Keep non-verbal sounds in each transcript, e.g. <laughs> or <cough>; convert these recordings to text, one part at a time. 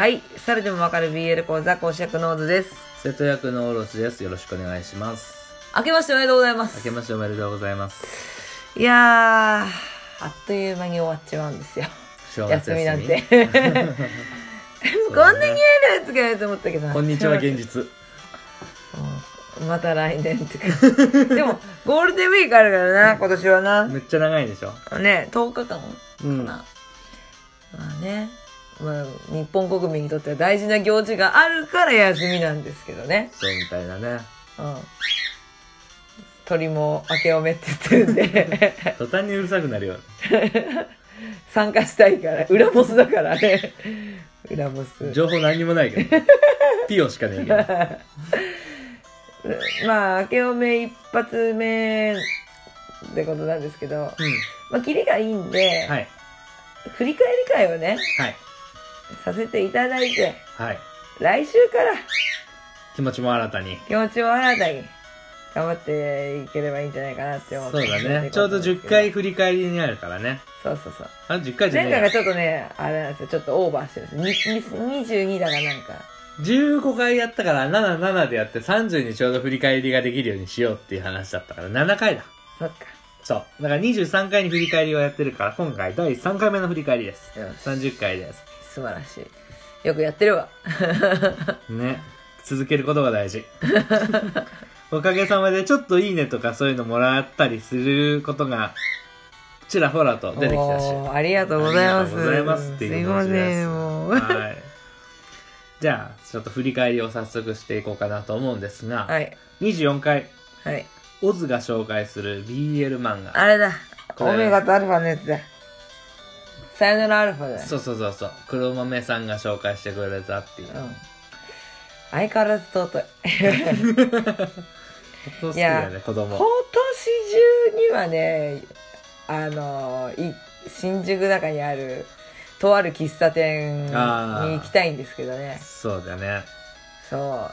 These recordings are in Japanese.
はい。それでもわかる BL 講座講師役ノーズです。生徒役のオロチです。よろしくお願いします。明けましておめでとうございます。明けましておめでとうございます。いやー、あっという間に終わっちまうんですよ。正月休みなんて。休みこんなにやつがいると思ったけど。こんにちは、現実。うんまた来年ってか。<laughs> でも、ゴールデンウィークあるからな、今年はな。めっちゃ長いでしょ。ね、10日間かうん。な。まあね。まあ、日本国民にとっては大事な行事があるから休みなんですけどね。そうみたいなね。うん。鳥も明けおめって言ってるんで、<laughs> 途端にうるさくなるよ。<laughs> 参加したいから、裏ボスだからね。裏ボス。情報何にもないけど。<laughs> ピオしかねえけど。まあ、明けおめ一発目ってことなんですけど、うん。まあ、キリがいいんで、はい。振り返り会をね、はい。させていただいて、はい。来週から気持ちも新たに。気持ちを新たに頑張っていければいいんじゃないかなって思ってそうだね。ちょうど10回振り返りになるからね。そうそうそうあ、10回じゃ前回がちょっとねあれなんですよちょっとオーバーしてるんですにに22だかなんか15回やったから7、7でやって30にちょうど振り返りができるようにしようっていう話だったから7回だ。そっかそう。だから23回に振り返りをやってるから、今回第3回目の振り返りです。よし30回です。素晴らしい。よくやってるわ。<laughs> ね。続けることが大事。<laughs> おかげさまでちょっといいねとかそういうのもらったりすることが、ちらほらと出てきたし。ありがとうございます。ありがとうございますっていうす。いませんもう。はい。じゃあ、ちょっと振り返りを早速していこうかなと思うんですが、はい。24回、はい。オズが紹介する BL 漫画。あれだ。オメガとアルファのやつださよならアルファだよそうそうそうそう。黒豆さんが紹介してくれたっていう。うん相変わらず尊い本当好きだよね、子供今。年中にはねあのい新宿中にあるとある喫茶店に行きたいんですけどねそうだね。そ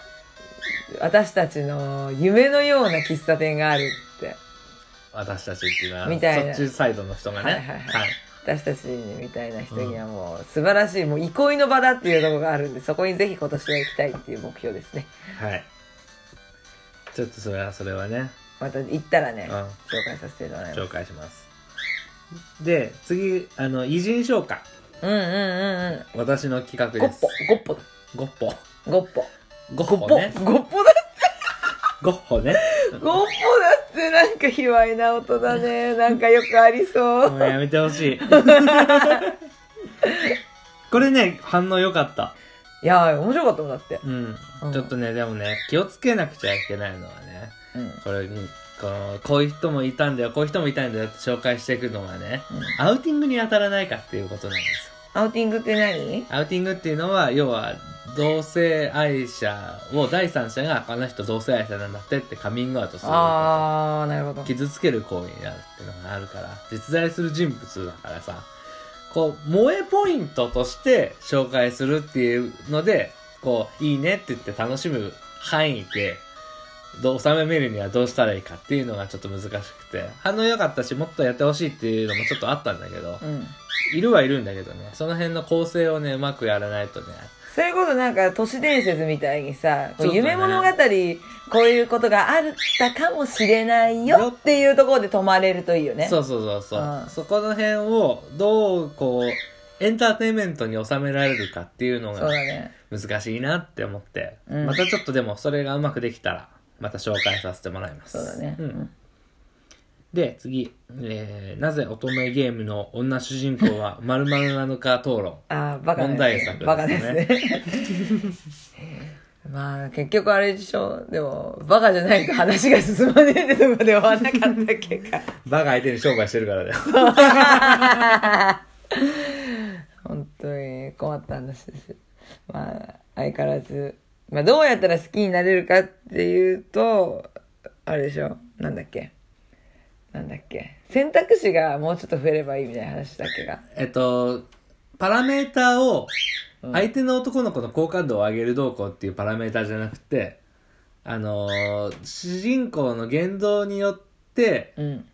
う私たちの夢のような喫茶店があるって私たちっていうのは、みたいなそっちサイドの人がね。はいはいはい私たちみたいな人にはもう素晴らしいもう憩いの場だっていうところがあるんでそこにぜひ今年は行きたいっていう目標ですねはい。ちょっとそれは、それはね、また行ったらね、うん紹介させてもらいます紹介します。で、次、あの、偉人紹介。うんうんうんうん私の企画です。ポゴッポだゴッポ。ゴッポゴッゴッポポね。ゴッポだゴッホね。ゴッポだってなんか卑猥な音だね。<laughs> なんかよくありそう。もうやめてほしい。<laughs> これね、反応良かった。いやー、面白かったもんだって。うんうん。ちょっとね、でもね、気をつけなくちゃいけないのはね、うん。これに、この、こういう人もいたんだよ、こういう人もいたんだよって紹介していくのはね、アウティングに当たらないかっていうことなんですよ。アウティングって何？アウティングっていうのは、要は、同性愛者を第三者が、あの人同性愛者なんだってってカミングアウトする。あー、なるほど。傷つける行為になるっていうのがあるから、実在する人物だからさ、こう、萌えポイントとして紹介するっていうので、こう、いいねって言って楽しむ範囲で、どう収めるにはどうしたらいいかっていうのがちょっと難しくて、反応良かったし、もっとやってほしいっていうのもちょっとあったんだけど、うん。いるはいるんだけどね、その辺の構成をね、うまくやらないとね、それこそなんか都市伝説みたいにさ、ね夢物語、こういうことがあったかもしれないよっていうところで止まれるといいよね。そうそうそうそう、うんそこの辺をどうこうエンターテインメントに収められるかっていうのが。難しいなって思って、うんまたちょっとでもそれがうまくできたらまた紹介させてもらいますそうだね。ううんん。で次、えー、なぜ乙女ゲームの女主人公は <laughs> 〇〇なのか討論あー、バカ問題作ですねですね。<laughs> まあ、結局あれでしょ。でも、バカじゃないと話が進まねえってとこで終わんなかったっけか。<laughs> バカ相手に商売してるからだよ本当に困った話です。まあ、相変わらず、まあ、どうやったら好きになれるかっていうと、あれでしょ。なんだっけ。なんだっけ？選択肢がもうちょっと増えればいいみたいな話だっけが？えっとパラメーターを相手の男の子の好感度を上げるどうこうっていうパラメーターじゃなくてあのー主人公の言動によってうん。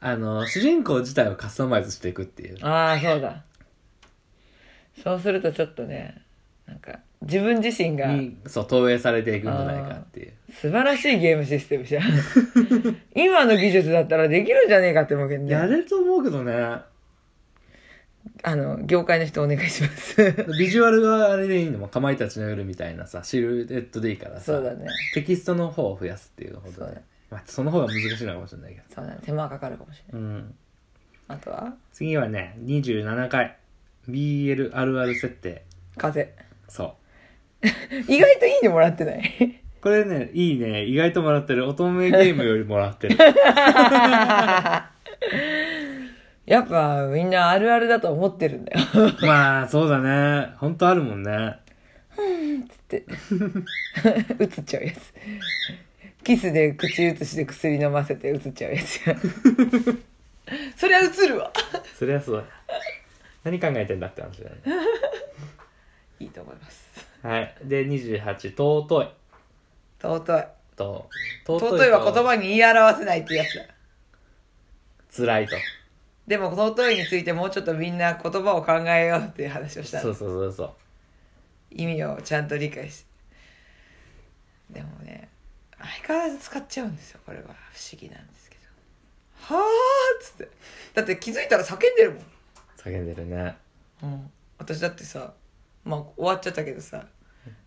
あの主人公自体をカスタマイズしていくっていうああ、そうだ。そうするとちょっとね、なんか自分自身がにそう投影されていくんじゃないかっていう。素晴らしいゲームシステムじゃん。<laughs> 今の技術だったらできるんじゃねえかって思うけどね。やれると思うけどね。あの業界の人お願いします。<laughs> ビジュアルがあれでいいのもかまいたちの夜みたいなさシルエットでいいからさ。そうだね。テキストの方を増やすっていうことそうだね。まあ、その方が難しいのかもしれないけど。そうだね。手間かかるかもしれない。うん。あとは？次はね27回。BL あるある設定。風。そう <laughs> 意外といいねもらってない。これねいいね。意外ともらってる。乙女ゲームよりもらってる。<laughs> やっぱみんなあるあるだと思ってるんだよ。<laughs> まあそうだね。ほんとあるもんね。って。映っちゃうやつ。キスで口移しで薬飲ませて映っちゃうやつ。やそりゃ映るわ。そりゃそうだ。何考えてんだって話だよね。いいと思いますはい。で28尊い。尊い。と尊いは言葉に言い表せないってやつだ。辛いと。でも尊いについてもうちょっとみんな言葉を考えようっていう話をしたそうそうそうそう。意味をちゃんと理解して。でもね相変わらず使っちゃうんですよこれは。不思議なんですけど。はあっつって。だって気づいたら叫んでるもん。叫んでるね。うん、私だってさまあ終わっちゃったけどさ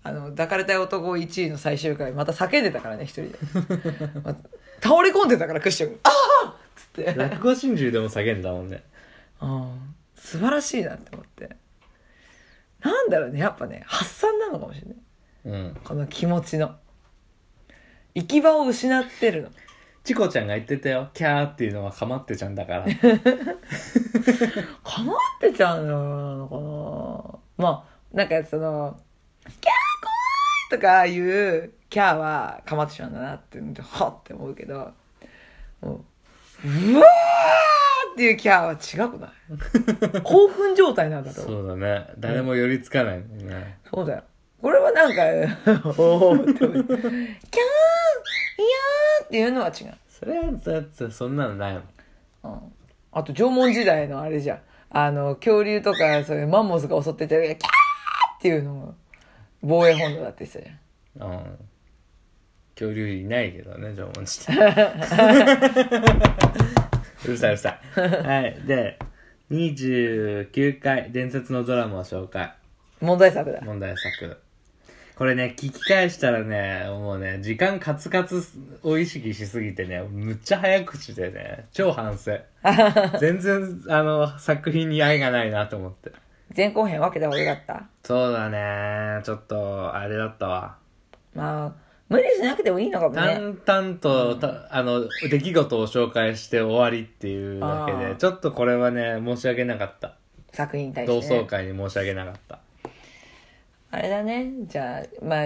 あの抱かれたい男1位の最終回また叫んでたからね一人で、<laughs> ま倒れ込んでたからクッション。がああっつって。落語真珠でも叫んだもんね。うん。素晴らしいなって思って。なんだろうねやっぱね発散なのかもしれない。うん。この気持ちの。行き場を失ってるの。チコちゃんが言ってたよ。キャーっていうのはかまってちゃんだから。<laughs> かまってちゃうのかな。まあなんかその「キャー怖い!」とかいうキャーはかまってちゃうんだなってはっって思うけどもううわーっていうキャーは違くない？興奮状態なんだとそうだね。誰も寄りつかないもんね。そうだよ。これはなんかおおってキャーいやーっていうのは違う。それはだってそんなのないもん。うん。あと縄文時代のあれじゃん。あの、恐竜とか、そういうマンモスが襲ってて、キャーっていうのも、防衛本能だって言ってたじゃん。うん。恐竜いないけどね縄文時代 <laughs> うるさいうるさい。はい。で29回伝説のドラマを紹介。問題作だ。問題作。これね聞き返したらねもうね時間カツカツを意識しすぎてねむっちゃ早口でね超反省。<laughs> 全然あの作品に愛がないなと思って前後編分けた方がよかった？そうだねちょっとあれだったわまあ、無理しなくてもいいのかもね。淡々と、たあの出来事を紹介して終わりっていうだけあーでちょっとこれはね申し訳なかった作品に対同して、ね。窓会に申し訳なかったあれだね。じゃあ、まあ、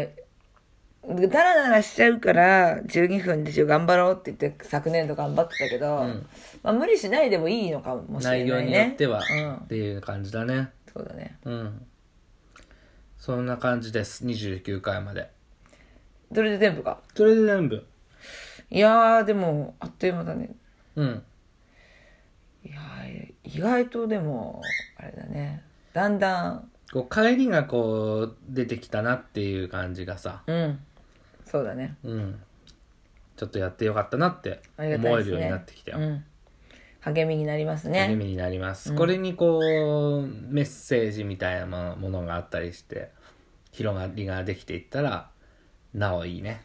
ダラダラしちゃうから、12分でしょ、頑張ろうって言って昨年度頑張ってたけど、んまあ無理しないでもいいのかもしれないね。内容によっては、うんっ。ていう感じだねそうだね。うんそんな感じです29回までそれで全部か？それで全部いやー、でも、あっという間だね。うんいやー意外とでも、あれだね。だんだん、こう帰りがこう出てきたなっていう感じがさうん。そうだね。うんちょっとやってよかったなってありがたいですね。思えるようになってきたよ、うん。励みになります励ね。みになります、これにこうメッセージみたいなものがあったりして広がりができていったらなおいいね。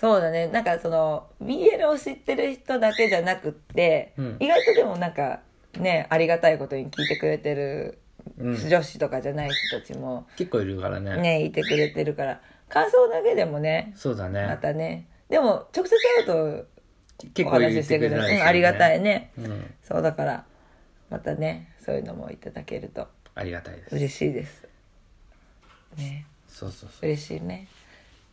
そうだね。なんかその、BL を知ってる人だけじゃなくって、うん。意外とでもなんか、ね、ありがたいことに聞いてくれてる、うん。女子とかじゃない人たちも、結構いるからね。ね、いてくれてるから、感想だけでもね、そうだまねたね。でも、直接会うと、お結構言ししてくれたりうん、ありがたいねね。うんそうだから、またね、そういうのもいただけるとありがたいです嬉しいです。ね、そうそうそう嬉しいね。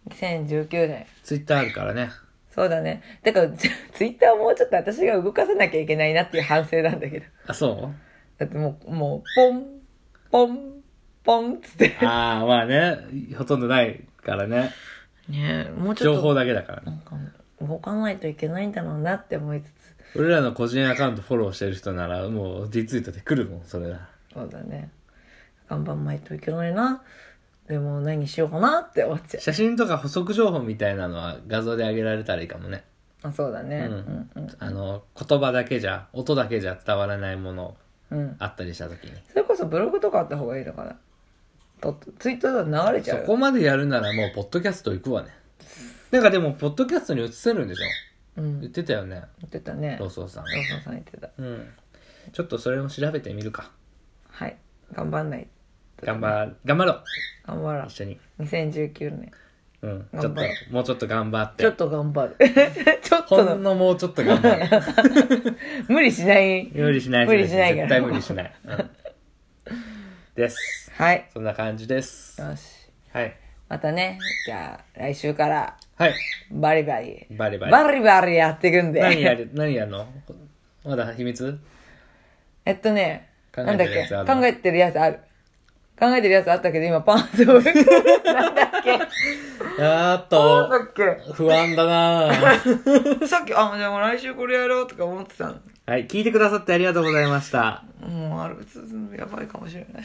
2019年。ツイッターあるからねそうだね。だから、ツ <laughs> ツイッターをもうちょっと私が動かさなきゃいけないなっていう反省なんだけど。あそだってもう、もう、ポン、ポン、ポンっつってう。ああまあねほとんどないからねねえ、もうちょっと。情報だけだからねなんか、動かないといけないんだろうなって思いつつ。俺らの個人アカウントフォローしてる人ならもうリツイートで来るもんそれなそうだね。頑張んないといけないな。でも何しようかなって思っちゃう。写真とか補足情報みたいなのは画像で上げられたらいいかもね。あ、そうだね。ううんんうん。あの、言葉だけじゃ、音だけじゃ伝わらないものうん。あったりした時に。それこそブログとかあった方がいいのかな。とツイッターだと流れちゃそうよ。こまでやるならもう、ポッドキャスト行くわね。なんかでも、ポッドキャストに移せるんでしょ？うん。言言ってたよね、ってたね。ローローソンさん。ソンさん言ってた。うん。ちょっとそれを調べてみるか。はい。頑張んない。頑張、頑張ろう頑張ろう一。緒に。2019年。うん。ちょっともうちょっと頑張って。ちょっと頑張る。<laughs> ちょっほとの、んのもうちょっと頑張る。<laughs> 無理しない。無理しない無理しないから絶対無理しない。うんです。はい。そんな感じです。よし。はい。またね、じゃあ、来週から、はい。バリバリ、バリバリ。バリバリやっていくんで。何やる、何やるの？まだ秘密？えっとね、なんだってけ？考えてるやつある。考えてるやつあったけど、今パンって置いてなんだっけ？やーっと、っけ？不安だなぁ <laughs> さっき、あ、じゃあもう来週これやろうとか思ってたの。はい、聞いてくださってありがとうございました。もう、あれ、やばいかもしれない。